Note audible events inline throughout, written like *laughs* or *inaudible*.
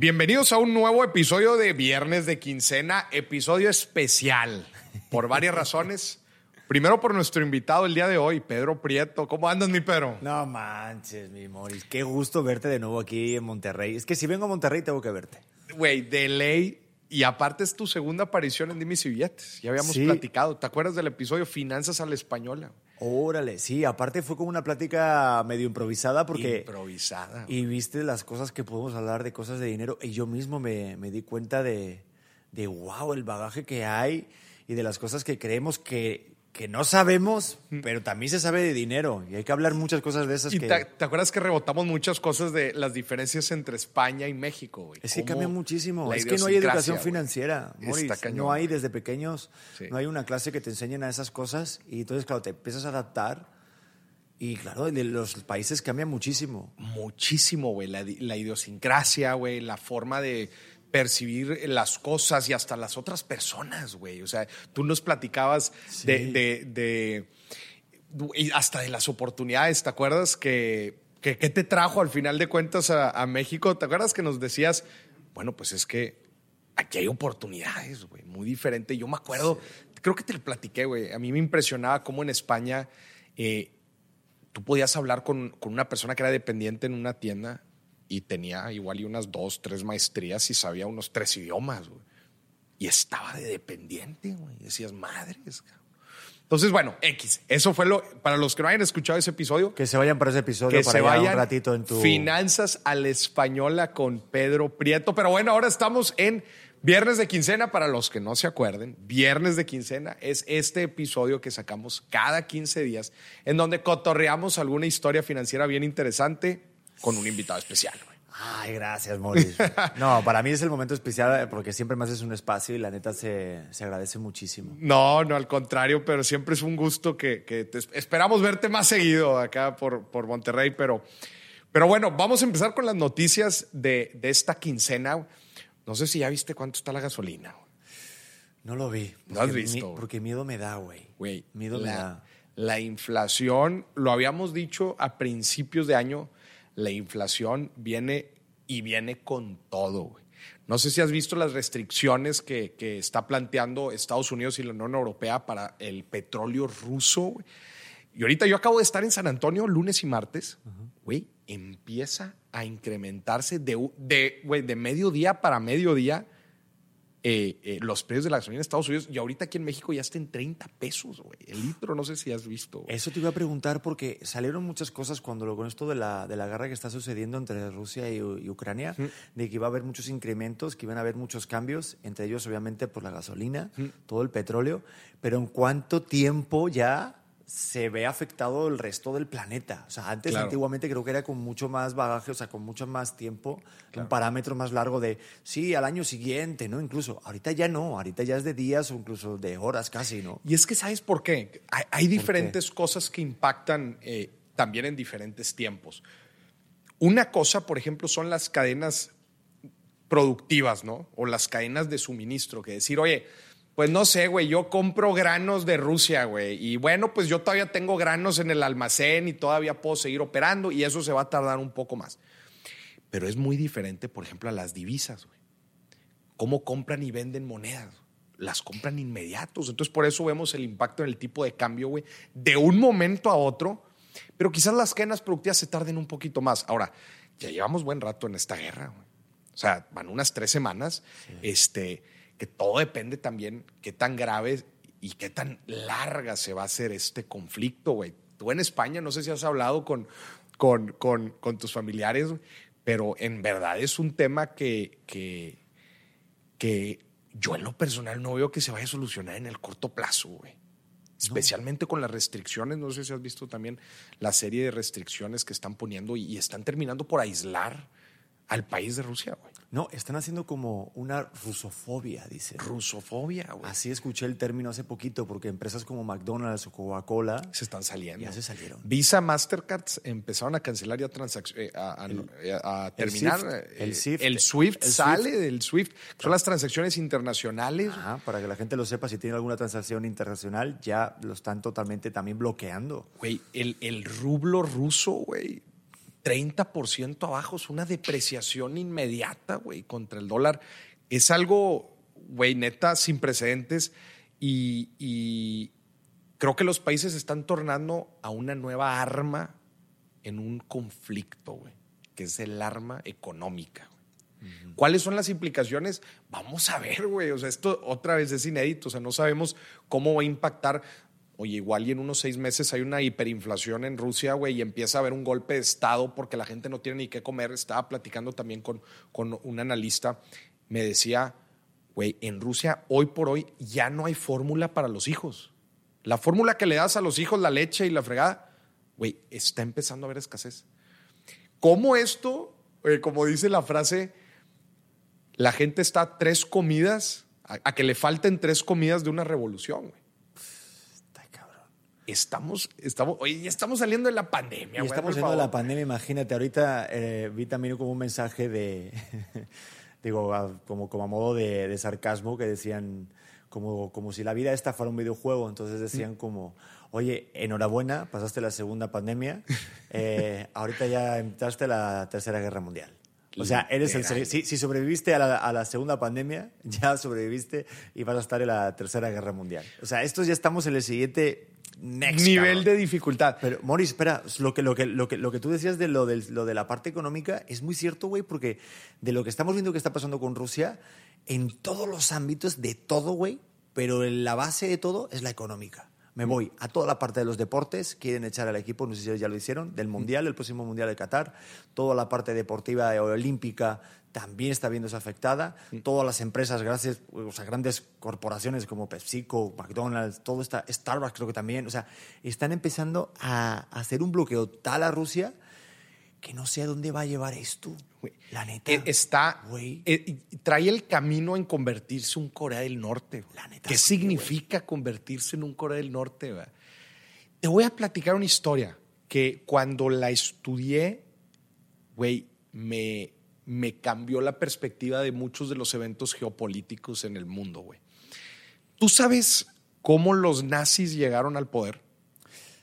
Bienvenidos a un nuevo episodio de Viernes de Quincena, episodio especial, por varias razones. Primero por nuestro invitado el día de hoy, Pedro Prieto. ¿Cómo andas, mi Pedro? No manches, mi Moris. Qué gusto verte de nuevo aquí en Monterrey. Es que si vengo a Monterrey tengo que verte. Güey, de ley. Y aparte es tu segunda aparición en Dimis y Billetes. Ya habíamos platicado. ¿Te acuerdas del episodio Finanzas a la Española? Órale, sí, aparte fue como una plática medio improvisada porque... Improvisada. Y viste las cosas que podemos hablar de cosas de dinero y yo mismo me, me di cuenta de, de, wow, el bagaje que hay y de las cosas que creemos que que no sabemos, pero también se sabe de dinero y hay que hablar muchas cosas de esas. Y que... te, acuerdas que rebotamos muchas cosas de las diferencias entre España y México, güey? Es que cambia muchísimo. Es que no hay educación financiera, no hay desde pequeños, no hay una clase que te enseñen a esas cosas y entonces, claro, te empiezas a adaptar y, claro, los países cambian muchísimo. Muchísimo, güey. La, la idiosincrasia, güey, la forma de percibir las cosas y hasta las otras personas, güey. O sea, tú nos platicabas de, de, hasta de las oportunidades, ¿te acuerdas que, que, te trajo al final de cuentas a, México? ¿Te acuerdas que nos decías, bueno, pues es que aquí hay oportunidades, güey, muy diferente. Yo me acuerdo, creo que te lo platiqué, güey. A mí me impresionaba cómo en España eh, tú podías hablar con, con una persona que era dependiente en una tienda y tenía igual y unas dos, tres maestrías y sabía unos tres idiomas, güey. Y estaba de dependiente, güey. Decías, madres, Entonces, bueno, X. Eso fue lo. Para los que no hayan escuchado ese episodio. Que se vayan para ese episodio que para se vayan un ratito en tu. Finanzas a la española con Pedro Prieto. Pero bueno, ahora estamos en Viernes de Quincena. Para los que no se acuerden, Viernes de Quincena es este episodio que sacamos cada 15 días, en donde cotorreamos alguna historia financiera bien interesante con un invitado especial. Ay, gracias, Maurice. No, para mí es el momento especial porque siempre me haces un espacio y la neta se, se agradece muchísimo. No, no, al contrario, pero siempre es un gusto que, que esperamos verte más seguido acá por, por Monterrey, pero, pero bueno, vamos a empezar con las noticias de, de esta quincena. No sé si ya viste cuánto está la gasolina. No lo vi. No has visto. porque miedo me da, güey. Güey. Miedo me da. La inflación, lo habíamos dicho a principios de año la inflación viene y viene con todo. No sé si has visto las restricciones que, está planteando Estados Unidos y la Unión Europea para el petróleo ruso. Y ahorita yo acabo de estar en San Antonio lunes y martes. Güey, empieza a incrementarse de, de, de mediodía para mediodía eh, eh, los precios de la gasolina en Estados Unidos y ahorita aquí en México ya está en 30 pesos, güey. El litro, no sé si has visto. Eso te iba a preguntar porque salieron muchas cosas cuando lo, con esto de la, de la guerra que está sucediendo entre Rusia y, Ucrania, de que iba a haber muchos incrementos, que iban a haber muchos cambios, entre ellos obviamente por la gasolina, todo el petróleo, pero en cuánto tiempo ya se ve afectado el resto del planeta. O sea, antes, antiguamente, creo que era con mucho más bagaje, o sea, con mucho más tiempo, un parámetro más largo de, sí, al año siguiente, ¿no? Incluso, ahorita ya no, ahorita ya es de días o incluso de horas casi, ¿no? Y es que, ¿sabes por qué? Hay, diferentes cosas que impactan eh, también en diferentes tiempos. Una cosa, por ejemplo, son las cadenas productivas, ¿no? O las cadenas de suministro, que decir, oye, pues no sé, güey, yo compro granos de Rusia, güey. Y bueno, pues yo todavía tengo granos en el almacén y todavía puedo seguir operando y eso se va a tardar un poco más. Pero es muy diferente, por ejemplo, a las divisas, güey. ¿Cómo compran y venden monedas? Las compran inmediatos. Entonces, por eso vemos el impacto en el tipo de cambio, güey, de un momento a otro. Pero quizás las cadenas productivas se tarden un poquito más. Ahora, ya llevamos buen rato en esta guerra, güey. O sea, van unas tres semanas. Este que todo depende también qué tan grave y qué tan larga se va a hacer este conflicto, güey. Tú en España, no sé si has hablado con, con, con, con tus familiares, pero en verdad es un tema que, que, que yo en lo personal no veo que se vaya a solucionar en el corto plazo, güey. Especialmente con las restricciones, no sé si has visto también la serie de restricciones que están poniendo y están terminando por aislar al país de Rusia, güey. No, están haciendo como una rusofobia, dice. Rusofobia, güey. Así escuché el término hace poquito, porque empresas como McDonald's o Coca-Cola se están saliendo. Ya se salieron. Visa, Mastercard empezaron a cancelar ya transacciones, eh, a, terminar. El SWIFT. El SWIFT, sale del SWIFT. Son las transacciones internacionales. Ajá, para que la gente lo sepa, si tiene alguna transacción internacional, ya lo están totalmente también bloqueando. Güey, el, el rublo ruso, güey, 30% abajo, es una depreciación inmediata, güey, contra el dólar. Es algo, güey, neta, sin precedentes y, creo que los países están tornando a una nueva arma en un conflicto, güey, que es el arma económica. ¿Cuáles son las implicaciones? Vamos a ver, güey. O sea, esto otra vez es inédito. O sea, no sabemos cómo va a impactar. Oye, igual y en unos seis meses hay una hiperinflación en Rusia, güey, y empieza a haber un golpe de Estado porque la gente no tiene ni qué comer. Estaba platicando también con, con un analista. Me decía, güey, en Rusia hoy por hoy ya no hay fórmula para los hijos. La fórmula que le das a los hijos, la leche y la fregada, güey, está empezando a haber escasez. ¿Cómo esto, eh, como dice la frase, la gente está tres comidas, a, que le falten tres comidas de una revolución, güey. Estamos, estamos, oye, ya estamos saliendo de la pandemia. Estamos saliendo de la pandemia, imagínate. Ahorita eh, vi también como un mensaje de, *laughs* digo, como, como a modo de, sarcasmo, que decían como, como si la vida esta fuera un videojuego. Entonces decían como, oye, enhorabuena, pasaste la segunda pandemia, *laughs* eh, ahorita ya entraste la tercera guerra mundial. O sea, eres el, si, si sobreviviste a la, a la, segunda pandemia, *laughs* ya sobreviviste y vas a estar en la tercera guerra mundial. O sea, estos ya estamos en el siguiente nivel de dificultad. Pero, Morris, espera, lo que, lo que, lo que, lo que tú decías de lo, de lo de la parte económica es muy cierto, güey, porque de lo que estamos viendo que está pasando con Rusia, en todos los ámbitos, de todo, güey, pero la base de todo es la económica. Me voy a toda la parte de los deportes, quieren echar al equipo, no sé si ya lo hicieron, del Mundial, el próximo Mundial de Qatar, toda la parte deportiva olímpica también está viéndose afectada, todas las empresas, gracias, o sea, grandes corporaciones como PepsiCo, McDonald's, todo está, Starbucks creo que también, o sea, están empezando a hacer un bloqueo tal a Rusia que no sé a dónde va a llevar esto. La neta. Eh, está. Eh, trae el camino en convertirse en un Corea del Norte. La neta. ¿Qué significa convertirse en un Corea del Norte? Te voy a platicar una historia que cuando la estudié, güey, me, me cambió la perspectiva de muchos de los eventos geopolíticos en el mundo, güey. ¿Tú sabes cómo los nazis llegaron al poder?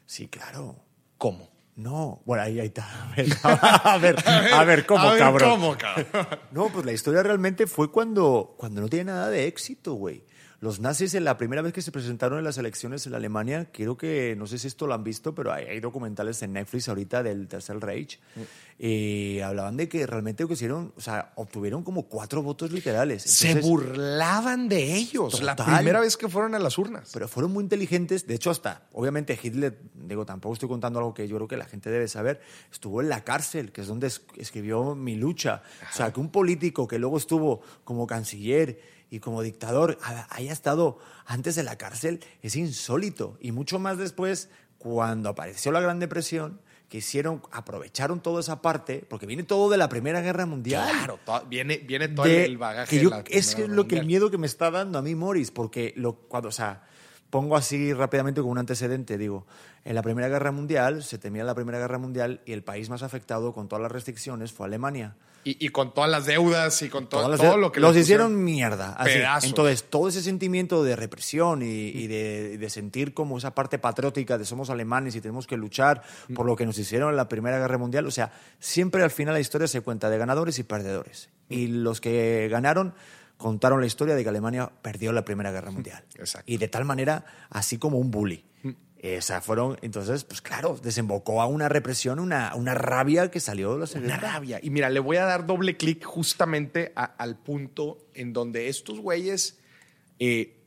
Sí, claro. ¿Cómo? No, bueno, ahí, ahí está. *laughs* A ver, a ver, *laughs* ¿cómo, cabrón? No, pues la historia realmente fue cuando, cuando no tiene nada de éxito, güey. Los nazis, en la primera vez que se presentaron en las elecciones en Alemania, creo que, no sé si esto lo han visto, pero hay, documentales en Netflix ahorita del Tercer Reich, mm. y hablaban de que realmente hicieron, o sea, obtuvieron como cuatro votos literales. se burlaban de ellos la primera vez que fueron a las urnas. Pero fueron muy inteligentes. De hecho, hasta, obviamente, Hitler, digo, tampoco estoy contando algo que yo creo que la gente debe saber, estuvo en la cárcel, que es donde escribió Mi lucha. O sea, que un político que luego estuvo como canciller y como dictador haya estado antes de la cárcel es insólito. Y mucho más después, cuando apareció la Gran Depresión, que hicieron, aprovecharon toda esa parte, porque viene todo de la Primera Guerra Mundial. Claro, viene, viene todo el bagaje. es lo que el miedo que me está dando a mí, Morris, porque lo, cuando, o sea, pongo así rápidamente como un antecedente, digo, en la Primera Guerra Mundial, se temía la Primera Guerra Mundial y el país más afectado con todas las restricciones fue Alemania. Y, con todas las deudas y con todo lo que... Los hicieron mierda. Así. Entonces, todo ese sentimiento de represión y, de, sentir como esa parte patriótica de somos alemanes y tenemos que luchar por lo que nos hicieron en la Primera Guerra Mundial, o sea, siempre al final la historia se cuenta de ganadores y perdedores. Y los que ganaron contaron la historia de que Alemania perdió la Primera Guerra Mundial. Y de tal manera, así como un bully. Esa fueron, entonces, pues claro, desembocó a una represión, una, una rabia que salió de los Una rabia. Y mira, le voy a dar doble clic justamente al punto en donde estos güeyes, eh,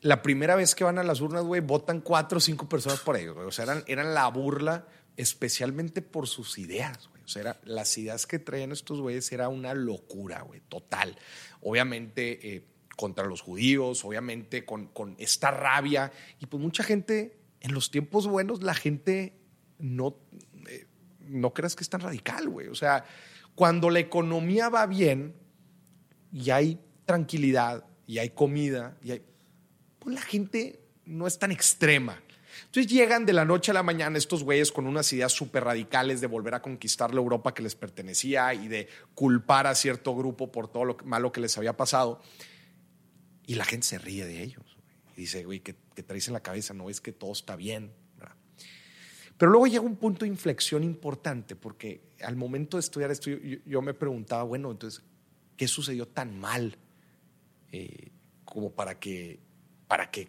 la primera vez que van a las urnas, güey, votan cuatro o cinco personas por ellos, güey. O sea, eran, eran la burla, especialmente por sus ideas, güey. O sea, las ideas que traían estos güeyes era una locura, güey, total. Obviamente, eh, contra los judíos, obviamente con, con esta rabia. Y pues mucha gente en los tiempos buenos la gente no, eh, no creas que es tan radical, güey. O sea, cuando la economía va bien y hay tranquilidad y hay comida, y hay, pues la gente no es tan extrema. Entonces llegan de la noche a la mañana estos güeyes con unas ideas súper radicales de volver a conquistar la Europa que les pertenecía y de culpar a cierto grupo por todo lo malo que les había pasado. Y la gente se ríe de ellos. Y dice, güey, ¿qué, traes en la cabeza? No es que todo está bien. Pero luego llega un punto de inflexión importante, porque al momento de estudiar esto, yo, me preguntaba, bueno, entonces, ¿qué sucedió tan mal eh, como para que, para que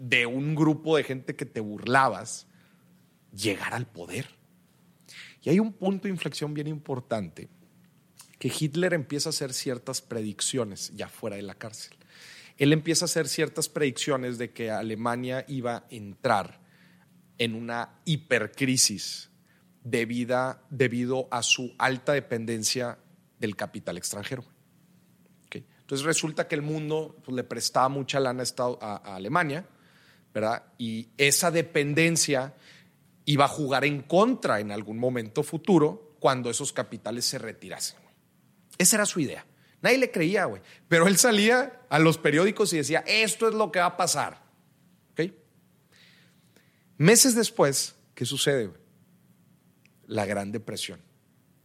de un grupo de gente que te burlabas llegara al poder? Y hay un punto de inflexión bien importante, que Hitler empieza a hacer ciertas predicciones ya fuera de la cárcel. Él empieza a hacer ciertas predicciones de que Alemania iba a entrar en una hipercrisis debido a su alta dependencia del capital extranjero. Entonces resulta que el mundo pues, le prestaba mucha lana a, a, Alemania, ¿verdad? Y esa dependencia iba a jugar en contra en algún momento futuro cuando esos capitales se retirasen. Esa era su idea. Nadie le creía, güey. Pero él salía a los periódicos y decía, esto es lo que va a pasar. Meses después, ¿qué sucede? La Gran Depresión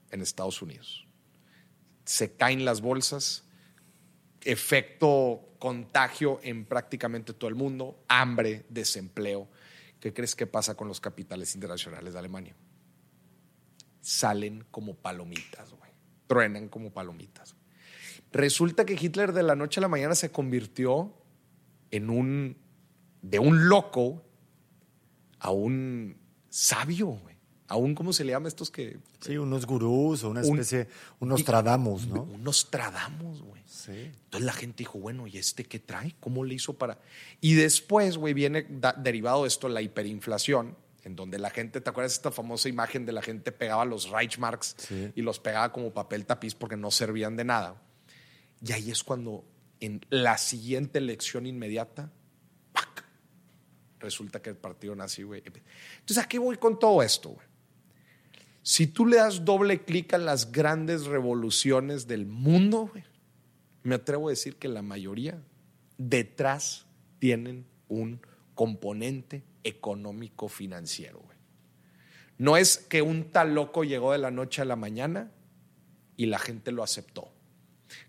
en Estados Unidos. Se caen las bolsas, efecto contagio en prácticamente todo el mundo, hambre, desempleo. ¿Qué crees que pasa con los capitales internacionales de Alemania? Salen como palomitas, güey. Truenan como palomitas. Resulta que Hitler de la noche a la mañana se convirtió en un, de un loco a un sabio, güey. A un, ¿cómo se le llama estos que? Sí, unos gurús o una especie, unos tradamos, ¿no? Unos tradamos, güey. Sí. Entonces la gente dijo, bueno, ¿y este qué trae? ¿Cómo le hizo para...? Y después, güey, viene derivado de esto la hiperinflación, en donde la gente, ¿te acuerdas esta famosa imagen de la gente pegaba los Reichmarks y los pegaba como papel tapiz porque no servían de nada? Y ahí es cuando en la siguiente elección inmediata, ¡pac! resulta que el partido nazi, güey. Entonces, ¿a qué voy con todo esto, güey? Si tú le das doble clic a las grandes revoluciones del mundo, me atrevo a decir que la mayoría detrás tienen un componente económico financiero, güey. No es que un tal loco llegó de la noche a la mañana y la gente lo aceptó.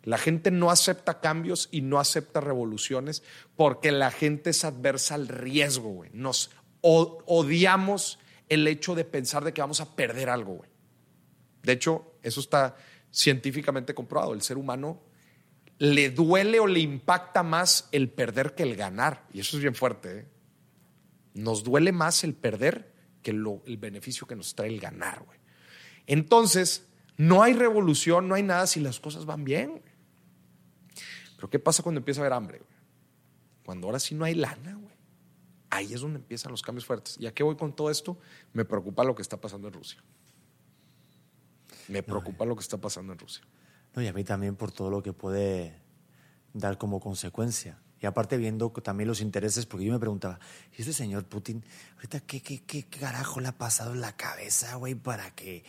La gente no acepta cambios y no acepta revoluciones porque la gente es adversa al riesgo, güey. Nos odiamos el hecho de pensar de que vamos a perder algo, güey. De hecho, eso está científicamente comprobado. El ser humano le duele o le impacta más el perder que el ganar. Y eso es bien fuerte. ¿eh? Nos duele más el perder que el beneficio que nos trae el ganar, güey. Entonces, no hay revolución, no hay nada si las cosas van bien. Pero ¿qué pasa cuando empieza a haber hambre? Cuando ahora sí no hay lana, güey. Ahí es donde empiezan los cambios fuertes. ¿Y a qué voy con todo esto? Me preocupa lo que está pasando en Rusia. Me preocupa lo que está pasando en Rusia. No, y a mí también por todo lo que puede dar como consecuencia. Y aparte viendo también los intereses, porque yo me preguntaba, ¿y este señor Putin, ahorita qué, qué, qué carajo le ha pasado en la cabeza, güey, para que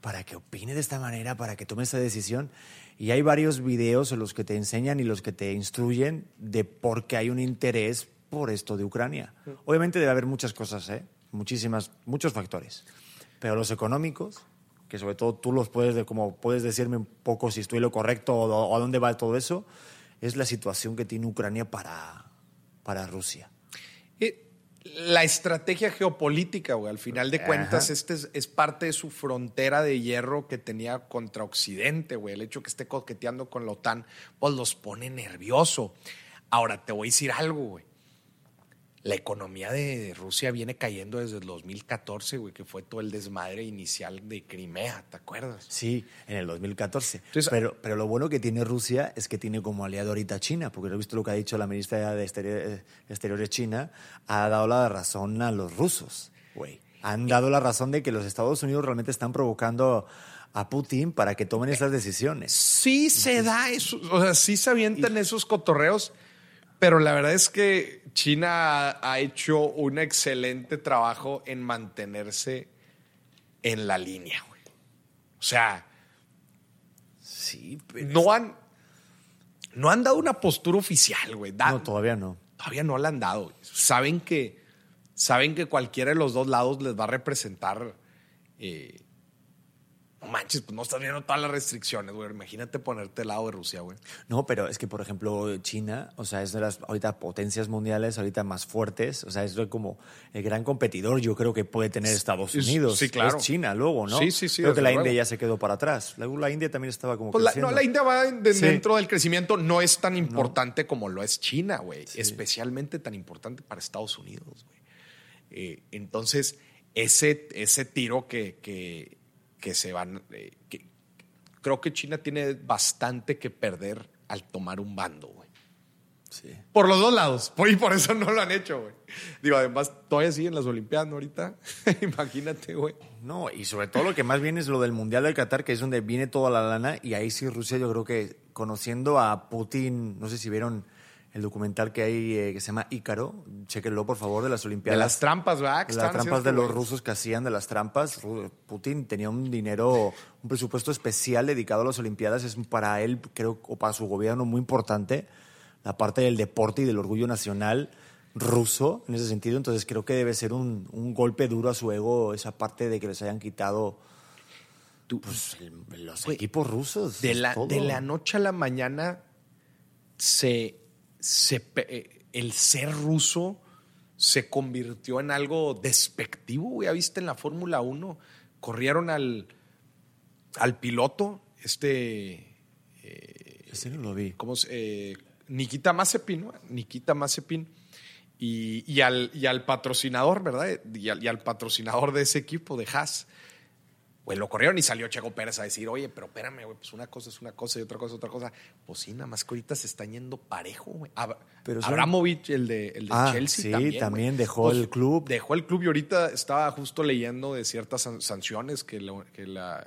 para que opine de esta manera, para que tome esta decisión. Y hay varios videos en los que te enseñan y los que te instruyen de por qué hay un interés por esto de Ucrania. Obviamente debe haber muchas cosas, ¿eh? muchísimas, muchos factores. Pero los económicos, que sobre todo tú los puedes, como puedes decirme un poco si estoy lo correcto o, a dónde va todo eso, es la situación que tiene Ucrania para, para Rusia. Eh, la estrategia geopolítica, güey. Al final de cuentas, este es, parte de su frontera de hierro que tenía contra Occidente, güey. El hecho que esté coqueteando con la OTAN, pues los pone nervioso. Ahora, te voy a decir algo, güey la economía de Rusia viene cayendo desde el 2014, güey, que fue todo el desmadre inicial de Crimea, ¿te acuerdas? Sí, en el 2014. pero, pero lo bueno que tiene Rusia es que tiene como aliado ahorita China, porque he visto lo que ha dicho la ministra de Exteriores, China, ha dado la razón a los rusos, güey. Han dado la razón de que los Estados Unidos realmente están provocando a Putin para que tomen esas decisiones. Sí se da eso, o sea, sí se avientan esos cotorreos, pero la verdad es que China ha hecho un excelente trabajo en mantenerse en la línea, güey. O sea, sí, no han, no han dado una postura oficial, güey. no, todavía no. Todavía no la han dado. Saben que, saben que cualquiera de los dos lados les va a representar eh, no manches, pues no estás viendo todas las restricciones, güey. Imagínate ponerte al lado de Rusia, güey. No, pero es que, por ejemplo, China, o sea, es de las ahorita potencias mundiales, ahorita más fuertes, o sea, es como el gran competidor, yo creo que puede tener Estados Unidos. Sí, claro. Es China luego, ¿no? Sí, sí, sí. Creo que la India ya se quedó para atrás. Luego la India también estaba como Pues la, no, la India va de- Sí. dentro del crecimiento, no es tan importante como lo es China, güey. Especialmente tan importante para Estados Unidos, güey. Eh, entonces, ese, ese tiro que, que, que se van. eh, que, creo que China tiene bastante que perder al tomar un bando, güey. Sí. Por los dos lados. *laughs* Y por eso no lo han hecho, güey. Digo, además, todavía siguen las Olimpiadas ¿no? ahorita. *laughs* Imagínate, güey. No, y sobre todo lo que más viene es lo del Mundial del Qatar, que es donde viene toda la lana, y ahí sí Rusia yo creo que conociendo a Putin, no sé si vieron el documental que hay eh, que se llama Ícaro, chequenlo por favor, de las De Olimpiadas. las trampas, ¿verdad? Que las trampas de los güey. rusos que hacían de las trampas. Putin tenía un dinero, un presupuesto especial dedicado a las Olimpiadas. Es para él, creo, o para su gobierno muy importante, la parte del deporte y del orgullo nacional ruso en ese sentido. Entonces creo que debe ser un, un golpe duro a su ego esa parte de que les hayan quitado pues, el- los equipos rusos. De la, todo. de la noche a la mañana, se, se eh, el ser ruso se convirtió en algo despectivo. ¿Ya viste en la Fórmula 1? Corrieron al, al piloto, este. Ese no lo vi. ¿Cómo se- eh, Nikita Mazepin, ¿no? Nikita Mazepin. Y, y al, y al patrocinador, ¿verdad? Y al, y al patrocinador de ese equipo, de Haas. Pues lo corrieron y salió Checo Pérez a decir, oye, pero espérame, güey, pues una cosa es una cosa y otra cosa es otra cosa. Pues sí, nada más que ahorita se están yendo parejo, güey. Ab- Pero Abramovich, el de, el de Ah, Chelsea, sí, también. dejó Pues, el club. Dejó el club y ahorita estaba justo leyendo de ciertas san- sanciones que, lo- que la-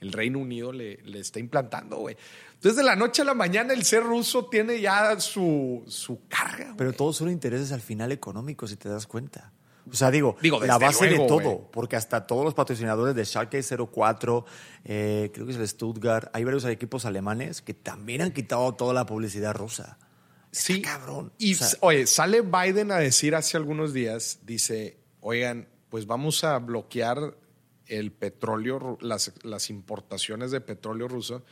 el Reino Unido le, le está implantando, güey. Entonces, de la noche a la mañana, el ser ruso tiene ya su, su carga. Pero todos son intereses al final económicos, si te das cuenta. O sea, digo, Digo, la base luego, de todo, porque hasta todos los patrocinadores de Schalke 04, eh, creo que es el Stuttgart, hay varios equipos alemanes que también han quitado toda la publicidad rusa. Sí, cabrón. Y O sea- oye, sale Biden a decir hace algunos días, dice, oigan, pues vamos a bloquear el petróleo, las, las importaciones de petróleo ruso.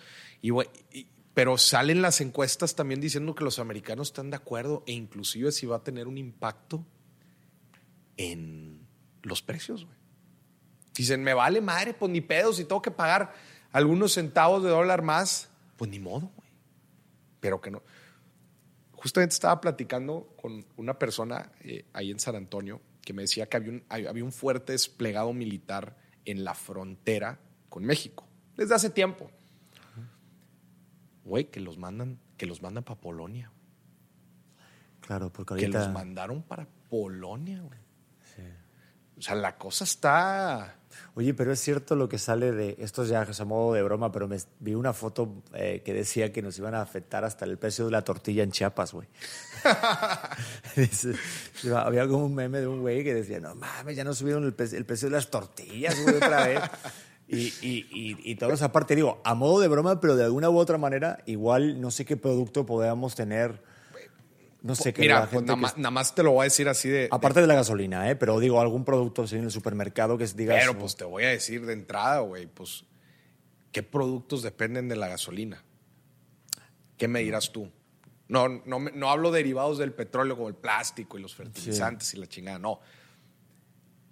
Y, güey, y- pero salen las encuestas también diciendo que los americanos están de acuerdo e inclusive si va a tener un impacto en los precios, güey. Dicen, me vale madre, pues ni pedo, si tengo que pagar algunos centavos de dólar más, pues ni modo, güey. Pero que no justamente estaba platicando con una persona eh, ahí en San Antonio que me decía que había un, hay- había un fuerte desplegado militar en la frontera con México desde hace tiempo. Güey, que los mandan, que los mandan para Polonia, Claro, porque que ahorita... los mandaron para Polonia, güey. O sea, la cosa está. Oye, pero es cierto lo que sale de, esto ya es a modo de broma, pero me vi una foto eh, que decía que nos iban a afectar hasta el precio de la tortilla en Chiapas, güey. *laughs* Había como un meme de un güey que decía, no mames, ya no subieron el, el precio de las tortillas, güey, otra vez. Y, y, y, y todo esa parte, digo, a modo de broma, pero de alguna u otra manera, igual no sé qué producto podamos tener, no sé qué. Mira, la pues gente nada que más, nada más te lo voy a decir así de. Aparte de la gasolina, ¿eh? Pero digo, algún producto así en el supermercado que digas... Pero pues te voy a decir de entrada, güey, pues, ¿qué productos dependen de la gasolina? ¿Qué me dirás tú? No, no, no hablo derivados del petróleo como el plástico y los fertilizantes y la chingada, no.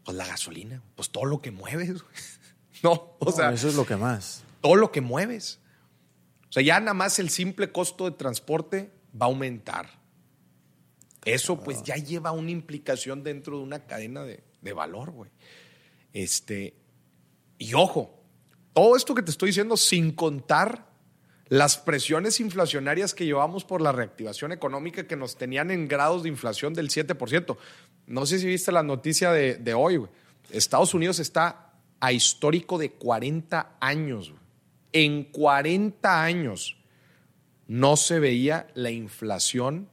Pues la gasolina, pues todo lo que mueves, güey. *laughs* No, o No, sea, eso es lo que más. todo lo que mueves. O sea, ya nada más el simple costo de transporte va a aumentar. Eso pues ya lleva una implicación dentro de una cadena de, de valor, güey. Este, y ojo, todo esto que te estoy diciendo sin contar las presiones inflacionarias que llevamos por la reactivación económica que nos tenían en grados de inflación del 7%. No sé si viste la noticia de, de hoy, güey. Estados Unidos está a histórico de 40 años. güey. En 40 años no se veía la inflación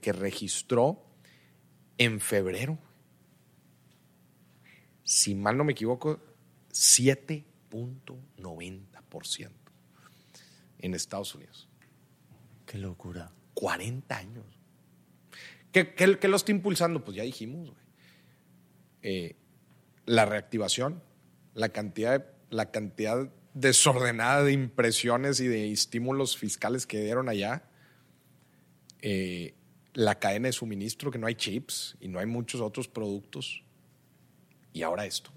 que, registró en febrero. Si mal no me equivoco, 7.90% en Estados Unidos. Qué locura. 40 años. ¿Qué, qué- qué lo está impulsando? Pues ya dijimos, güey. Eh, la reactivación, la cantidad de la cantidad desordenada de impresiones y de estímulos fiscales que dieron allá, eh, la cadena de suministro, que no hay chips y no hay muchos otros productos, y ahora esto.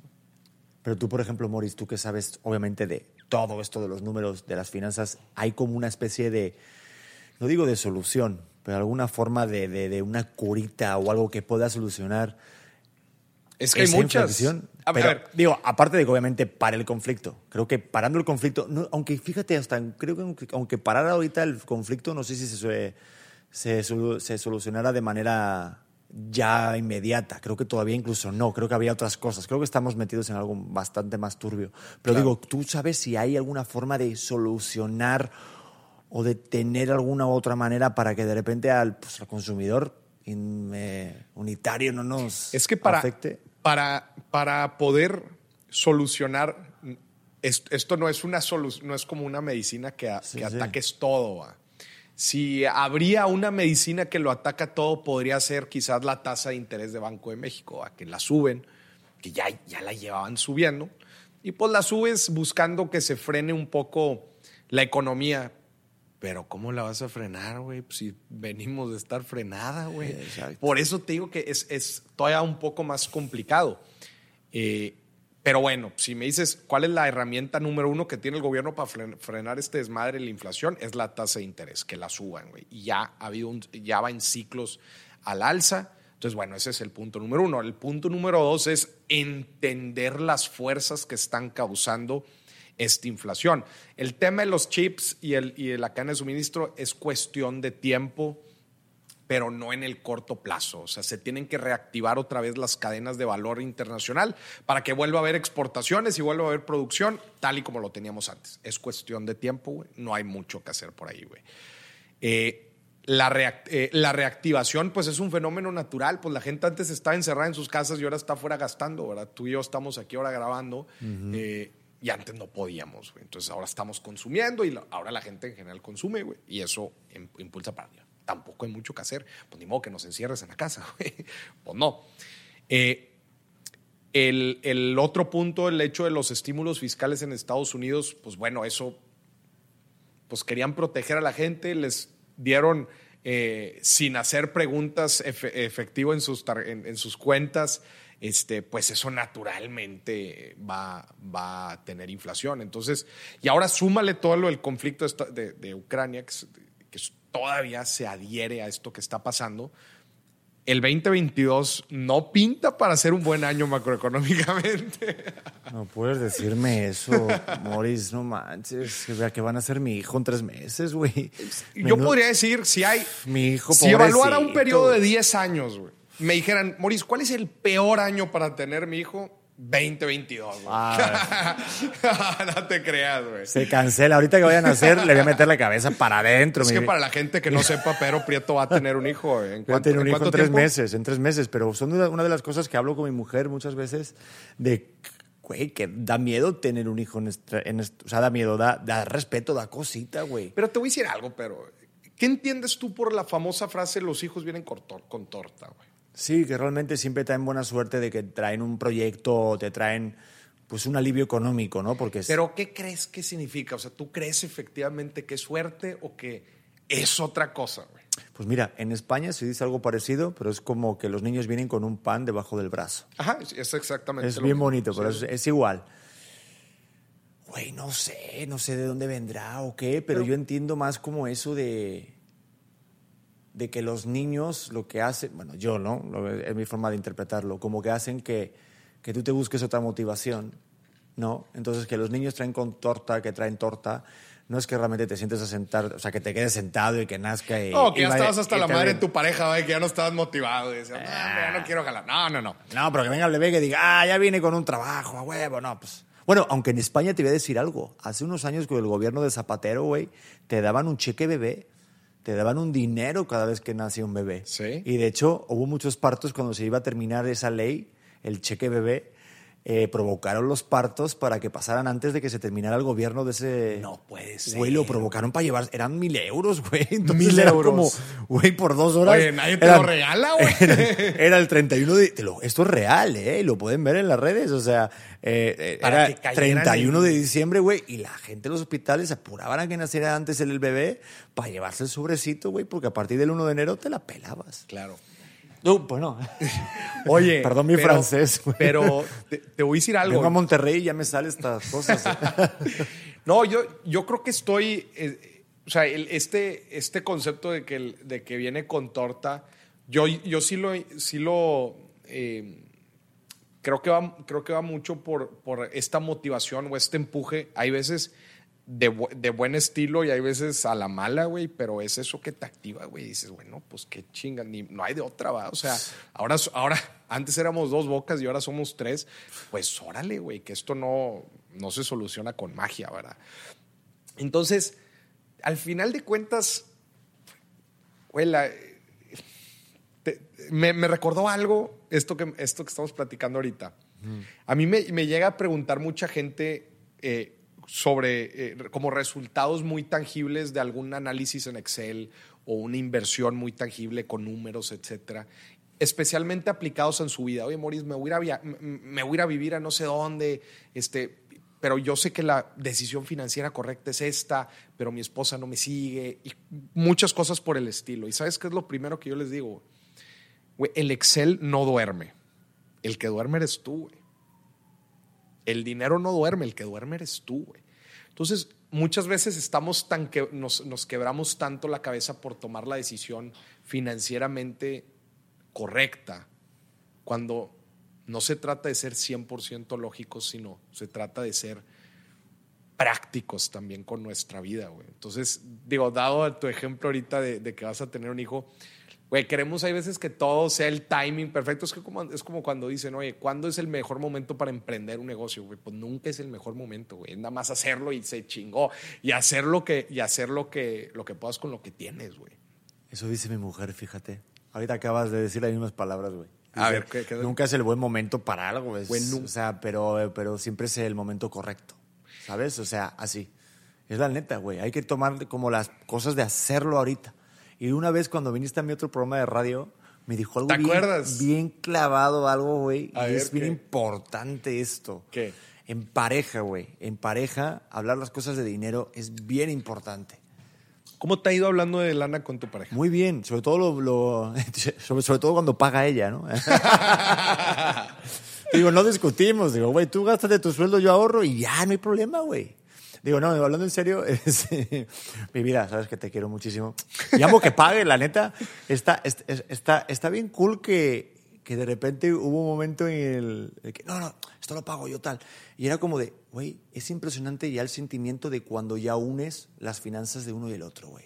Pero tú, por ejemplo, Maurice, tú que sabes obviamente de todo esto de los números, de las finanzas, hay como una especie de, no digo de solución, pero alguna forma de, de, una curita o algo que pueda solucionar. Es que hay muchas. A ver, digo, aparte de que obviamente para el conflicto. Creo que parando el conflicto, aunque fíjate, hasta creo que aunque parara ahorita el conflicto, no sé si se, se, se solucionara de manera ya inmediata. Creo que todavía incluso no. Creo que había otras cosas. Creo que estamos metidos en algo bastante más turbio. Pero digo, ¿tú sabes si hay alguna forma de solucionar o de tener alguna otra manera para que de repente al, pues, consumidor unitario no nos es que para, afecte? Para, para poder solucionar esto, no es una no es como una medicina que, que ataques todo. Si habría una medicina que lo ataca todo, podría ser quizás la tasa de interés de Banco de México, a que la suben, que ya, ya la llevaban subiendo, y pues la subes buscando que se frene un poco la economía. Pero ¿cómo la vas a frenar, güey? Pues si venimos de estar frenada, güey. Por eso te digo que es, es todavía un poco más complicado. Eh, pero bueno, si me dices cuál es la herramienta número uno que tiene el gobierno para frenar este desmadre de la inflación, es la tasa de interés, que la suban, güey. Y ya, ha habido ya va en ciclos al alza. Entonces, bueno, ese es el punto número uno. El punto número dos es entender las fuerzas que están causando esta inflación. El tema de los chips y, el, y la cadena de suministro es cuestión de tiempo pero no en el corto plazo. O sea, se tienen que reactivar otra vez las cadenas de valor internacional para que vuelva a haber exportaciones y vuelva a haber producción tal y como lo teníamos antes. Es cuestión de tiempo, güey. No hay mucho que hacer por ahí, güey. Eh, la, eh, la, reactivación, pues es un fenómeno natural. Pues la gente antes estaba encerrada en sus casas y ahora está fuera gastando, ¿verdad? Tú y yo estamos aquí ahora grabando. Eh, y antes no podíamos, güey. Entonces ahora estamos consumiendo y ahora la gente en general consume, güey. Y eso impulsa para allá tampoco hay mucho que hacer. Pues ni modo que nos encierres en la casa, *laughs* Pues no. Eh, el, otro punto, el hecho de los estímulos fiscales en Estados Unidos, pues bueno, eso, pues querían proteger a la gente, les dieron eh, sin hacer preguntas efectivo en sus, en, sus cuentas, este, pues eso naturalmente va, va, a tener inflación. Entonces, y ahora súmale todo lo del conflicto de, de Ucrania, que que todavía se adhiere a esto que está pasando, el 2022 no pinta para ser un buen año macroeconómicamente. No puedes decirme eso, Morris, no manches. Que van a ser mi hijo en tres meses, güey. Yo podría decir, si hay. Mi hijo, Si evaluara un periodo de 10 años, güey, me dijeran, Morris, ¿cuál es el peor año para tener mi hijo? 2022, güey. Ah, *laughs* no te creas, güey. Se cancela. Ahorita que vayan a hacer, le voy a meter la cabeza para adentro. Es que para la gente que no sepa, Pedro Prieto va a tener un hijo. ¿En va a tener un hijo en tres meses, en tres meses. Pero son una, de las cosas que hablo con mi mujer muchas veces de, güey, que da miedo tener un hijo en, este, o sea, da miedo, da, da respeto, da cosita, güey. Pero te voy a decir algo, pero ¿qué entiendes tú por la famosa frase los hijos vienen con, con torta, güey? Sí, que realmente siempre traen buena suerte de que traen un proyecto o te traen pues un alivio económico, ¿no? Porque Pero ¿qué crees que significa? O sea, ¿tú crees efectivamente que es suerte o que es otra cosa? Pues mira, en España se dice algo parecido, pero es como que los niños vienen con un pan debajo del brazo. Ajá, es exactamente. Es bien bonito, pero es, igual. Güey, no sé, no sé de dónde vendrá o qué, pero yo entiendo más como eso de de que los niños lo que hacen, bueno, yo, ¿no? Es mi forma de interpretarlo, como que hacen que, que tú te busques otra motivación, ¿no? Entonces, que los niños traen con torta, que traen torta, no es que realmente te sientes a sentar, o sea, que te quedes sentado y que nazca y... No, que ya estabas hasta la madre de tu pareja, que ya no estabas motivado y decías, no, ya no ah. quiero jalar. No, no, no. No, pero que venga el bebé que diga, ah, ya viene con un trabajo, a huevo, no, pues... Bueno, aunque en España te voy a decir algo. Hace unos años con el gobierno de Zapatero, güey, te daban un cheque bebé te daban un dinero cada vez que nacía un bebé. Sí. Y de hecho, hubo muchos partos cuando se iba a terminar esa ley, el cheque bebé, eh, provocaron los partos para que pasaran antes de que se terminara el gobierno de ese. No puede ser. Güey, lo provocaron para llevar. Eran mil euros, güey. *laughs* Entonces Mil era euros. como, güey, por dos horas. Oye, nadie te eran- lo regala, *laughs* güey. Era el 31 de. lo- esto es real, ¿eh? Lo pueden ver en las redes. O sea, eh, eh, Para era que cayeran 31 en- de diciembre, güey. Y la gente de los hospitales apuraban a que naciera antes el, el bebé para llevarse el sobrecito, güey, porque a partir del 1 de enero te la pelabas. Claro. No, bueno. *laughs* Oye. Perdón mi pero- francés, güey. Pero te, te voy a decir algo. Vengo a Monterrey y ya me salen estas cosas. *laughs* No, yo, yo creo que estoy. eh, o sea, el- este, este concepto de que, el- de que viene con torta, yo, yo sí lo. Sí lo eh, creo, que va, creo que va mucho por, por esta motivación o este empuje. Hay veces de, bu- de buen estilo y hay veces a la mala, güey, pero es eso que te activa, güey. Dices, bueno, pues qué chinga, ni, no hay de otra, va. O sea, ahora, ahora, antes éramos dos bocas y ahora somos tres. Pues órale, güey, que esto no, no se soluciona con magia, ¿verdad? Entonces, al final de cuentas, güey, la- te- me, me recordó algo, esto que, esto que estamos platicando ahorita. A mí me, me llega a preguntar mucha gente eh, sobre eh, como resultados muy tangibles de algún análisis en Excel o una inversión muy tangible con números, etcétera, especialmente aplicados en su vida. Oye, Moris, me voy a, me voy a ir a vivir a no sé dónde, este, pero yo sé que la decisión financiera correcta es esta, pero mi esposa no me sigue, y muchas cosas por el estilo. ¿Y sabes qué es lo primero que yo les digo? El Excel no duerme. El que duerme eres tú, güey. El dinero no duerme, el que duerme eres tú, güey. Entonces, muchas veces estamos tan que nos, nos quebramos tanto la cabeza por tomar la decisión financieramente correcta, cuando no se trata de ser 100% lógicos, sino se trata de ser prácticos también con nuestra vida, güey. Entonces, digo, dado tu ejemplo ahorita de, de que vas a tener un hijo, güey, queremos hay veces que todo sea el timing perfecto. Es, que como, es como cuando dicen, oye, ¿cuándo es el mejor momento para emprender un negocio, güey? Pues nunca es el mejor momento, güey. Nada más hacerlo y se chingó. Y hacer lo que, y hacer lo que, lo que puedas con lo que tienes, güey. Eso dice mi mujer, fíjate. Ahorita acabas de decir las mismas palabras, güey. A ver, ¿qué- qué- Nunca es el buen momento para algo. Es, nu- o sea, pero, pero siempre es el momento correcto. ¿Sabes? O sea, así. Es la neta, güey. Hay que tomar como las cosas de hacerlo ahorita. Y una vez cuando viniste a mi otro programa de radio, me dijo algo ¿Te bien, acuerdas? bien clavado, algo, güey. Y ver, es bien ¿qué? importante esto. ¿Qué? En pareja, güey. En pareja, hablar las cosas de dinero es bien importante. ¿Cómo te ha ido hablando de lana con tu pareja? Muy bien, sobre todo lo, lo- *laughs* sobre, sobre todo cuando paga ella, ¿no? *laughs* digo, no discutimos, digo, güey, tú gástate tu sueldo, yo ahorro y ya, no hay problema, güey. Digo, no, hablando en serio, *laughs* es, mi vida, sabes que te quiero muchísimo. Y amo que pague, la neta. Está, es- es- está, está bien cool que, que de repente hubo un momento en el, el que, no, no, esto lo pago yo tal. Y era como de, güey, es impresionante ya el sentimiento de cuando ya unes las finanzas de uno y el otro, güey.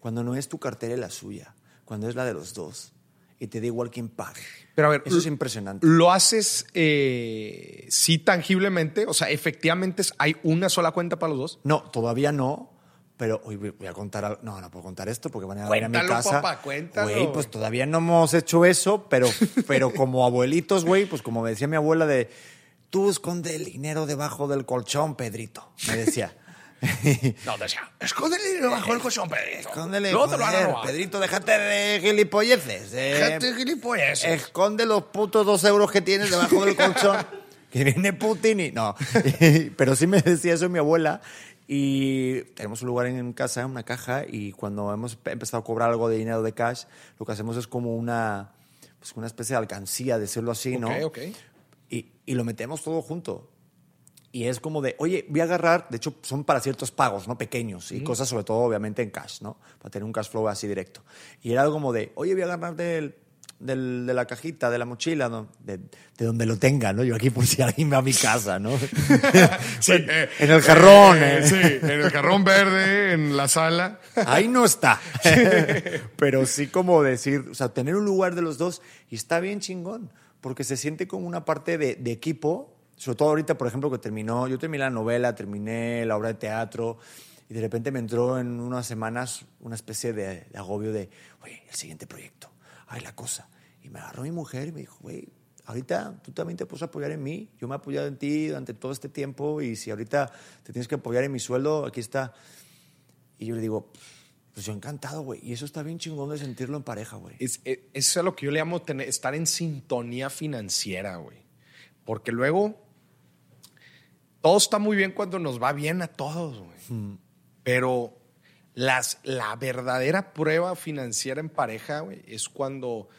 Cuando no es tu cartera y la suya, cuando es la de los dos. Y te da igual quién pague. Pero a ver, Eso es impresionante. ¿Lo haces eh, sí tangiblemente? O sea, efectivamente hay una sola cuenta para los dos. No, todavía no. Pero hoy voy a contar algo. No, no puedo contar esto porque van a ver a mi casa. papá, cuéntalo. Güey, pues todavía no hemos hecho eso, pero, *laughs* pero como abuelitos, güey, pues como me decía mi abuela de, tú esconde el dinero debajo del colchón, Pedrito, me decía. *laughs* No, decía, escóndele debajo del colchón, Pedrito. Escóndele, Luego te lo. Pedrito, déjate de gilipolleces. eh. Gente gilipollas. Esconde los putos dos euros que tienes debajo del colchón. *laughs* que viene Putin y. No. *laughs* Pero sí me decía eso mi abuela. Y tenemos un lugar en casa, una caja, y cuando hemos pe- empezado a cobrar algo de dinero de cash, lo que hacemos es como una, pues una especie de alcancía, decirlo así, ¿no? Ok, ok. Y, y lo metemos todo junto. Y es como de, oye, voy a agarrar, de hecho son para ciertos pagos, ¿no? Pequeños y cosas sobre todo obviamente en cash, ¿no? Para tener un cash flow así directo. Y era algo como de, oye, voy a agarrar del, del- de la cajita, de la mochila, ¿no? De, de donde lo tenga, ¿no? Yo aquí por si alguien va a mi casa, ¿no? *laughs* *laughs* Sí, en, eh, en el jarrón, eh, ¿eh? Sí, en el jarrón verde, en la sala. *laughs* Ahí no está. Pero sí como decir, o sea, tener un lugar de los dos y está bien chingón, porque se siente como una parte de, de equipo, sobre todo ahorita, por ejemplo, que terminó, yo terminé la novela, terminé la obra de teatro y de repente me entró en unas semanas una especie de, de agobio de, oye, el siguiente proyecto, ay, la cosa. Y me agarró mi mujer y me dijo, güey, ahorita tú también te puedes apoyar en mí, yo me he apoyado en ti durante todo este tiempo y si ahorita te tienes que apoyar en mi sueldo, aquí está. Y yo le digo, pues yo encantado, güey. Y eso está bien chingón de sentirlo en pareja, güey. Es, es, eso es lo que yo le llamo tener, estar en sintonía financiera, güey. Porque luego todo está muy bien cuando nos va bien a todos, güey. Pero las, la verdadera prueba financiera en pareja, güey, es cuando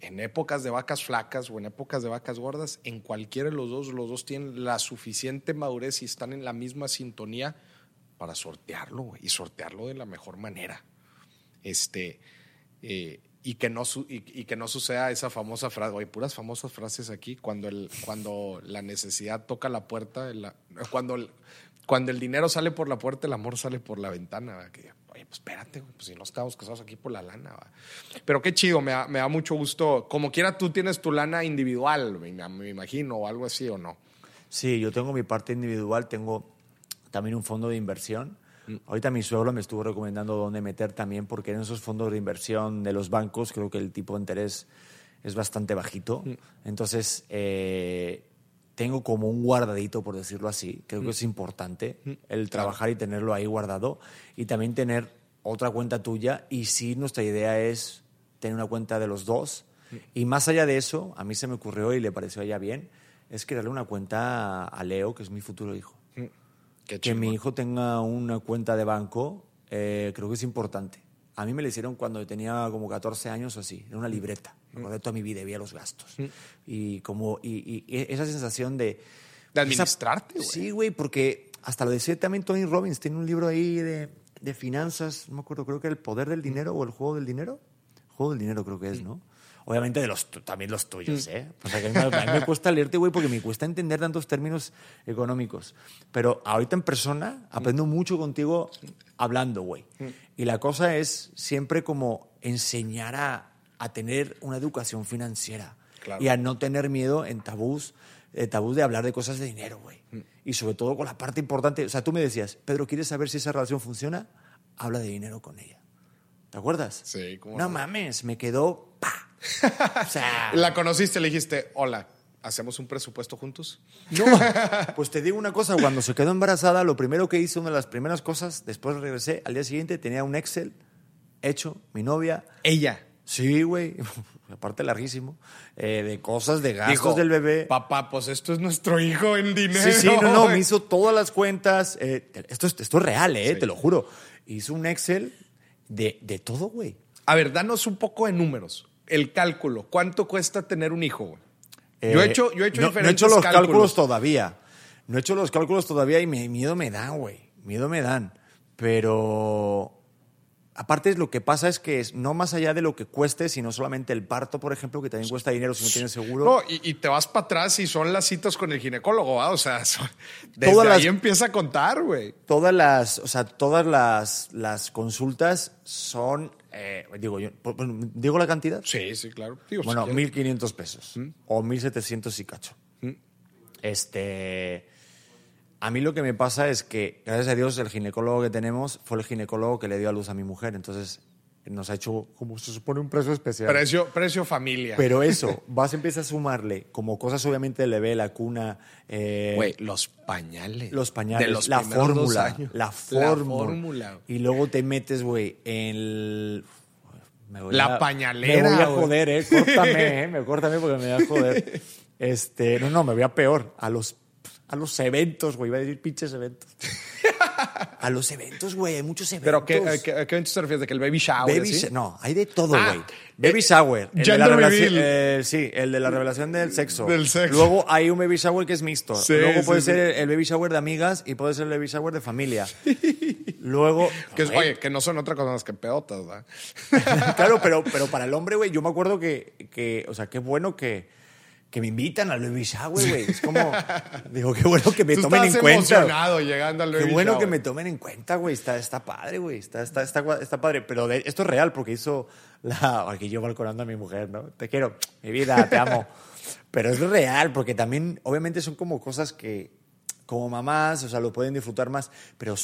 en épocas de vacas flacas o en épocas de vacas gordas, en cualquiera de los dos, los dos tienen la suficiente madurez y están en la misma sintonía para sortearlo, güey, y sortearlo de la mejor manera. Este, eh, y, que no, su- y, que no suceda esa famosa frase, oye, puras famosas frases aquí, cuando, el, cuando la necesidad toca la puerta, cuando, el, cuando el dinero sale por la puerta, el amor sale por la ventana. Que, oye, pues espérate, pues si no estamos casados aquí por la lana. ¿verdad? Pero qué chido, me da, me da mucho gusto. Como quiera, tú tienes tu lana individual, me, me imagino, o algo así, ¿o no? Sí, yo tengo mi parte individual, tengo también un fondo de inversión. Ahorita mi suegro me estuvo recomendando dónde meter también, porque en esos fondos de inversión de los bancos creo que el tipo de interés es bastante bajito. Entonces, eh, tengo como un guardadito, por decirlo así. Creo que es importante el trabajar y tenerlo ahí guardado. Y también tener otra cuenta tuya. Y sí, nuestra idea es tener una cuenta de los dos. Y más allá de eso, a mí se me ocurrió y le pareció a ella bien, es crearle una cuenta a Leo, que es mi futuro hijo. Que mi hijo tenga una cuenta de banco, eh, creo que es importante. A mí me la hicieron cuando tenía como 14 años o así, era una libreta. Me acordé toda mi vida y veía los gastos. Y como y, y esa sensación de... De administrarte, güey. Sí, güey, porque hasta lo decía también Tony Robbins, tiene un libro ahí de, de finanzas, no me acuerdo, creo que El Poder del Dinero o El Juego del Dinero. Juego del Dinero creo que es, ¿no? Obviamente de los también los tuyos, ¿eh? O sea, que a mí, me- a mí me cuesta leerte, güey, porque me cuesta entender tantos términos económicos. Pero ahorita en persona aprendo mucho contigo hablando, güey. Y la cosa es siempre como enseñar a, a tener una educación financiera Claro. y a no tener miedo en tabús, eh, tabús de hablar de cosas de dinero, güey. Y sobre todo con la parte importante, o sea, tú me decías, Pedro, ¿quieres saber si esa relación funciona? Habla de dinero con ella. ¿Te acuerdas? Sí, cómo No no. mames, me quedó pa. O sea, *laughs* La conociste, le dijiste, hola, ¿hacemos un presupuesto juntos? no. Pues te digo una cosa, cuando se quedó embarazada, lo primero que hice, una de las primeras cosas, después regresé, al día siguiente tenía un Excel hecho, mi novia. Ella. Sí, güey, *laughs* aparte larguísimo, eh, de cosas, de gastos Dijo, del bebé. Papá, pues esto es nuestro hijo en dinero. Sí, sí, no, no, güey". me *laughs* hizo todas las cuentas. eh, esto, es, esto es real, eh, Sí. te lo juro. Hizo un Excel de, de todo, güey. A ver, danos un poco de números. El cálculo. ¿Cuánto cuesta tener un hijo, güey? yo he Eh, hecho, yo he hecho no, no he diferentes hecho los cálculos. cálculos. todavía. No he hecho los cálculos todavía y me, miedo me dan, güey. Miedo me dan. Pero aparte lo que pasa es que es no más allá de lo que cueste, sino solamente el parto, por ejemplo, que también cuesta dinero si no tienes seguro. No, y, y te vas para atrás y son las citas con el ginecólogo, ¿va? O sea, son- desde Todas ahí las- empieza a contar, güey. Todas las, o sea, todas las, las consultas son, eh, digo yo, digo la cantidad. Sí, sí, claro. Digo, Bueno, si quieres. 1.500 pesos o 1.700 y cacho. Este, a mí lo que me pasa es que, gracias a Dios, el ginecólogo que tenemos fue el ginecólogo que le dio a luz a mi mujer. Entonces, nos ha hecho, como se supone, un precio especial. Precio, precio familia. Pero *laughs* eso, vas a empezar a sumarle como cosas obviamente del bebé, la cuna, eh, Güey, los pañales. los pañales, De los la fórmula, años. la fórmula. fórmula. Y luego te metes, güey, en el... me voy La a- pañalera, Me voy a joder, eh. Córtame, *laughs* eh. Me córtame porque me voy a joder. *laughs* Este, no, no, me voy a peor. A los, a los eventos, güey. Iba a decir pinches eventos. A los eventos, güey. Hay muchos eventos. ¿Pero qué, a qué, a qué eventos te refieres? ¿De que el baby shower? Baby No, hay de todo, Ah, güey. baby eh, shower. el de la revelación- eh, sí, el de la revelación del sexo. Del sexo. Luego hay un baby shower que es mixto. Sí, Luego sí, puede ser el, baby shower de amigas y puede ser el baby shower de familia. *laughs* Luego. Que es- oye, que no son otra cosa más que pedotas, ¿verdad? *laughs* claro, pero, *laughs* pero para el hombre, güey, yo me acuerdo que, que, o sea, qué bueno que, que me invitan al baby shower, güey. Es como, digo, qué bueno que *laughs* me Tú tomen en estás cuenta. emocionado llegando al Qué baby bueno shower. que me tomen en cuenta, güey. Está, está padre, güey. Está, está, está, está padre. Pero de- esto es real porque hizo la. Aquí yo balconando a mi mujer, ¿no? Te quiero, mi vida, te amo. *laughs* Pero es real porque también, obviamente, son como cosas que, como mamás, o sea, lo pueden disfrutar más. Pero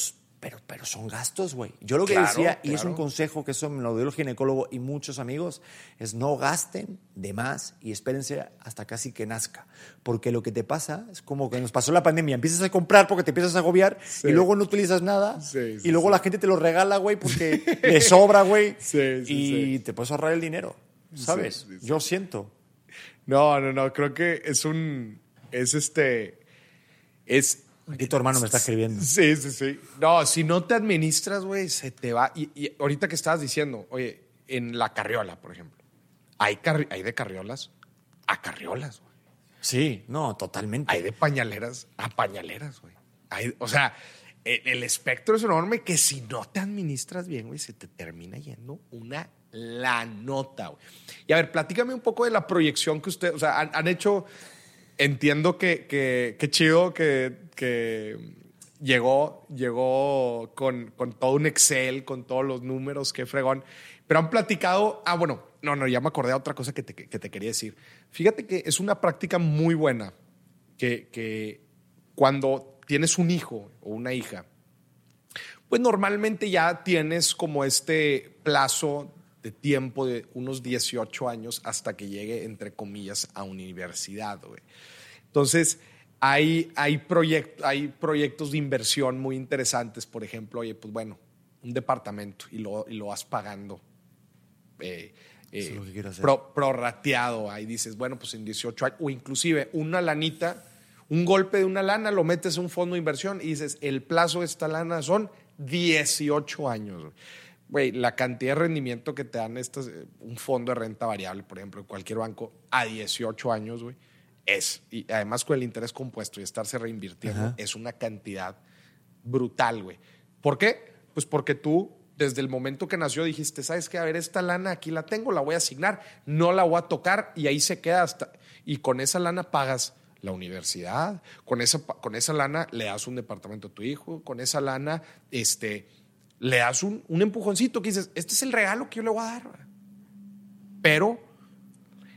pero, pero son gastos, güey. Yo lo que Claro, decía, y es un consejo que eso me lo dio el ginecólogo y muchos amigos, es no gasten de más y espérense hasta casi que nazca. Porque lo que te pasa es como que nos pasó la pandemia. Empiezas a comprar porque te empiezas a agobiar Sí. y luego no utilizas nada. Sí, sí, y luego la gente te lo regala, güey, porque le sobra, güey. *laughs* Y te puedes ahorrar el dinero, ¿sabes? Yo siento. No, no, no, creo que es un, es este, es... Aquí tu hermano me está escribiendo. Sí, sí, sí. No, si no te administras, güey, se te va. Y, y ahorita que estabas diciendo, oye, en la carriola, por ejemplo, hay, carri- hay de carriolas a carriolas, güey. Sí, no, totalmente. Hay de pañaleras a pañaleras, güey. Hay- o sea, el, el espectro es enorme que si no te administras bien, güey, se te termina yendo una la nota, güey. Y a ver, platícame un poco de la proyección que ustedes, o sea, han, han hecho, entiendo que, que, que chido que, que llegó, llegó con, con todo un Excel, con todos los números, qué fregón. Pero han platicado, ah, bueno, no, no, ya me acordé de otra cosa que te, que te quería decir. Fíjate que es una práctica muy buena que, que cuando tienes un hijo o una hija, pues normalmente ya tienes como este plazo de tiempo de unos 18 años hasta que llegue, entre comillas, a universidad. Entonces, hay, hay, proyect- hay proyectos de inversión muy interesantes, por ejemplo, oye, pues bueno, un departamento y lo, y lo vas pagando. eh, es eh, pro- prorrateado. Ahí dices, bueno, pues en 18 años, o inclusive una lanita, un golpe de una lana, lo metes en un fondo de inversión y dices, el plazo de esta lana son 18 años. güey. Güey, la cantidad de rendimiento que te dan estas, eh, un fondo de renta variable, por ejemplo, en cualquier banco, a 18 años, güey, es, y además con el interés compuesto y estarse reinvirtiendo, Ajá. es una cantidad brutal, güey. ¿Por qué? Pues porque tú, desde el momento que nació, dijiste, ¿sabes qué? A ver, esta lana aquí la tengo, la voy a asignar, no la voy a tocar y ahí se queda hasta... Y con esa lana pagas la universidad, con esa, con esa lana le das un departamento a tu hijo, con esa lana este, le das un, un empujoncito que dices, este es el regalo que yo le voy a dar. güey". Pero,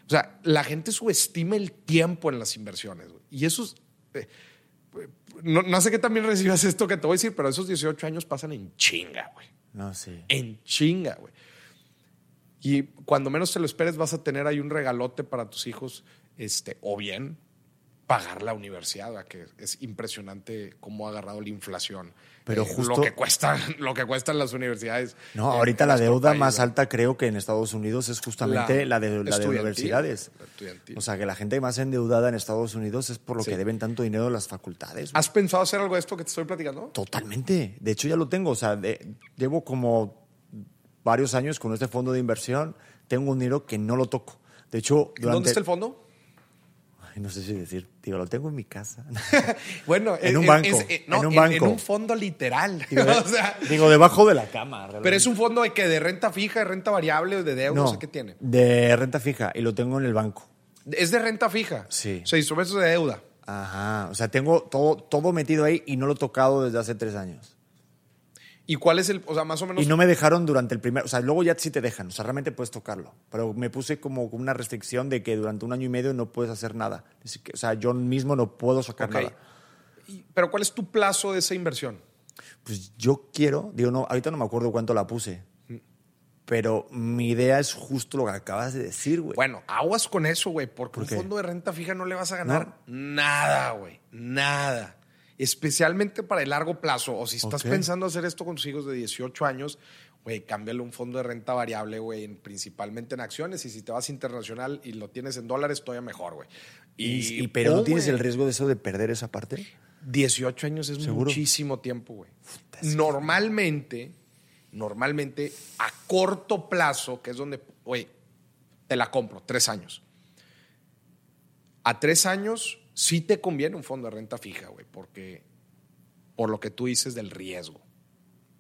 o sea, la gente subestima el tiempo en las inversiones. güey. Y eso es... eh, no, no sé qué también recibas esto que te voy a decir, pero esos 18 años pasan en chinga, güey. No, sí. En chinga, güey. Y cuando menos te lo esperes, vas a tener ahí un regalote para tus hijos, este, o bien pagar la universidad, ¿verdad? que es impresionante cómo ha agarrado la inflación. Pero Eh, justo- lo que cuesta, *laughs* lo que cuestan las universidades. No, ahorita la deuda país, más ¿verdad? alta creo que en Estados Unidos es justamente la, de, la de universidades. la. O sea, que la gente más endeudada en Estados Unidos es por lo Sí. que deben tanto dinero las facultades. ¿Has pensado hacer algo de esto que te estoy platicando? Totalmente. De hecho, ya lo tengo. O sea, de- llevo como varios años con este fondo de inversión. Tengo un dinero que no lo toco. De hecho, durante... ¿Dónde está el fondo? Ay, no sé si decir. Digo, lo tengo en mi casa. *laughs* Bueno, En un banco, es- eh, no, en un banco. En un fondo literal. *laughs* Digo, de- *laughs* o sea, digo, debajo de la cama. realmente. pero es un fondo de que de renta fija, de renta variable, de deuda, no, No, sé qué tiene. de renta fija y lo tengo en el banco. Es de renta fija. Sí. O sea, instrumentos de deuda. Ajá. O sea, tengo todo, todo metido ahí y no lo he tocado desde hace tres años. ¿Y cuál es el, o sea, más o menos? Y no me dejaron durante el primer, o sea, luego ya sí te dejan, o sea, realmente puedes tocarlo, pero me puse como una restricción de que durante un año y medio no puedes hacer nada. O sea, yo mismo no puedo sacar nada. Y- Pero ¿cuál es tu plazo de esa inversión? Pues yo quiero, digo, no, ahorita no me acuerdo cuánto la puse, pero mi idea es justo lo que acabas de decir, güey. Bueno, aguas con eso, güey, porque ¿Por un fondo de renta fija no le vas a ganar nada, güey. Nada. Especialmente para el largo plazo. O si estás Ok. pensando hacer esto con tus hijos de 18 años, güey, cámbiale un fondo de renta variable, güey, en- principalmente en acciones. Y si te vas internacional y lo tienes en dólares, todavía mejor, güey. y, y- pero oh, no tienes el riesgo de eso de perder esa parte. 18 años es ¿Seguro? muchísimo tiempo, güey. Normalmente, normalmente, a corto plazo, que es donde, güey, te la compro, tres años. A tres años sí te conviene un fondo de renta fija, güey, porque por lo que tú dices del riesgo.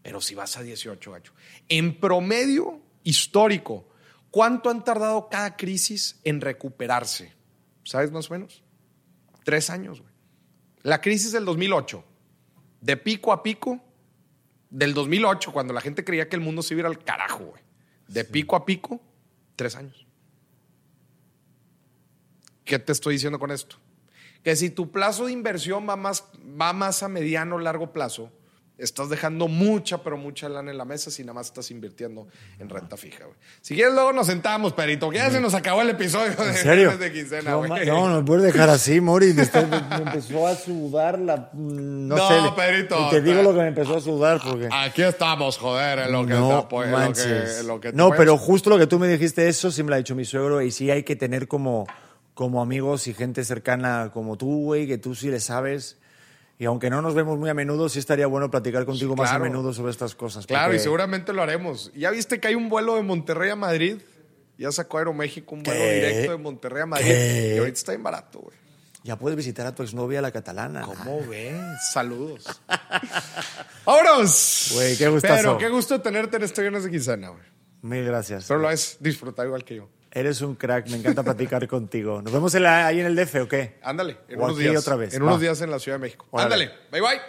Pero si vas a 18, gacho. En promedio histórico, ¿cuánto han tardado cada crisis en recuperarse? ¿Sabes más o menos? Tres años, güey. La crisis del 2008, de pico a pico, del 2008, cuando la gente creía que el mundo se iba a ir al carajo, güey. De pico a pico, tres años. ¿Qué te estoy diciendo con esto? Que si tu plazo de inversión va más, va más a mediano o largo plazo, estás dejando mucha, pero mucha lana en la mesa si nada más estás invirtiendo en renta fija, güey. Si quieres, luego nos sentamos, Perito, que ya se nos acabó el episodio de, ¿En serio? de quincena, no, güey. no, no puedes dejar así, Mori. Me, me empezó a sudar la. No, No, sé. Pedrito, y te digo te- lo que me empezó a sudar porque. Aquí estamos, joder, en lo que te no apoya- en lo que- en lo que te no, apoyas. pero justo lo que tú me dijiste, eso sí me lo ha dicho mi suegro. Y sí hay que tener como, como amigos y gente cercana como tú, güey, que tú sí le sabes. Y aunque no nos vemos muy a menudo, sí estaría bueno platicar contigo más a claro. menudo sobre estas cosas. Claro, y porque- seguramente lo haremos. ¿Ya viste que hay un vuelo de Monterrey a Madrid? Ya sacó Aeroméxico un vuelo ¿Qué? directo de Monterrey a Madrid. ¿Qué? Y ahorita está bien barato, güey. Ya puedes visitar a tu exnovia, la catalana. ¿Cómo ves? Saludos. *laughs* ¡Vámonos! Güey, qué gustazo. Pero qué gusto tenerte en este viernes de quincena, güey. Mil gracias. Pero lo has disfrutado igual que yo. Eres un crack, me encanta platicar *laughs* contigo. ¿Nos vemos en la- ahí en el DF o qué? Ándale, en O unos aquí días. otra vez, En va. unos días en la Ciudad de México. Órale. Ándale, bye bye.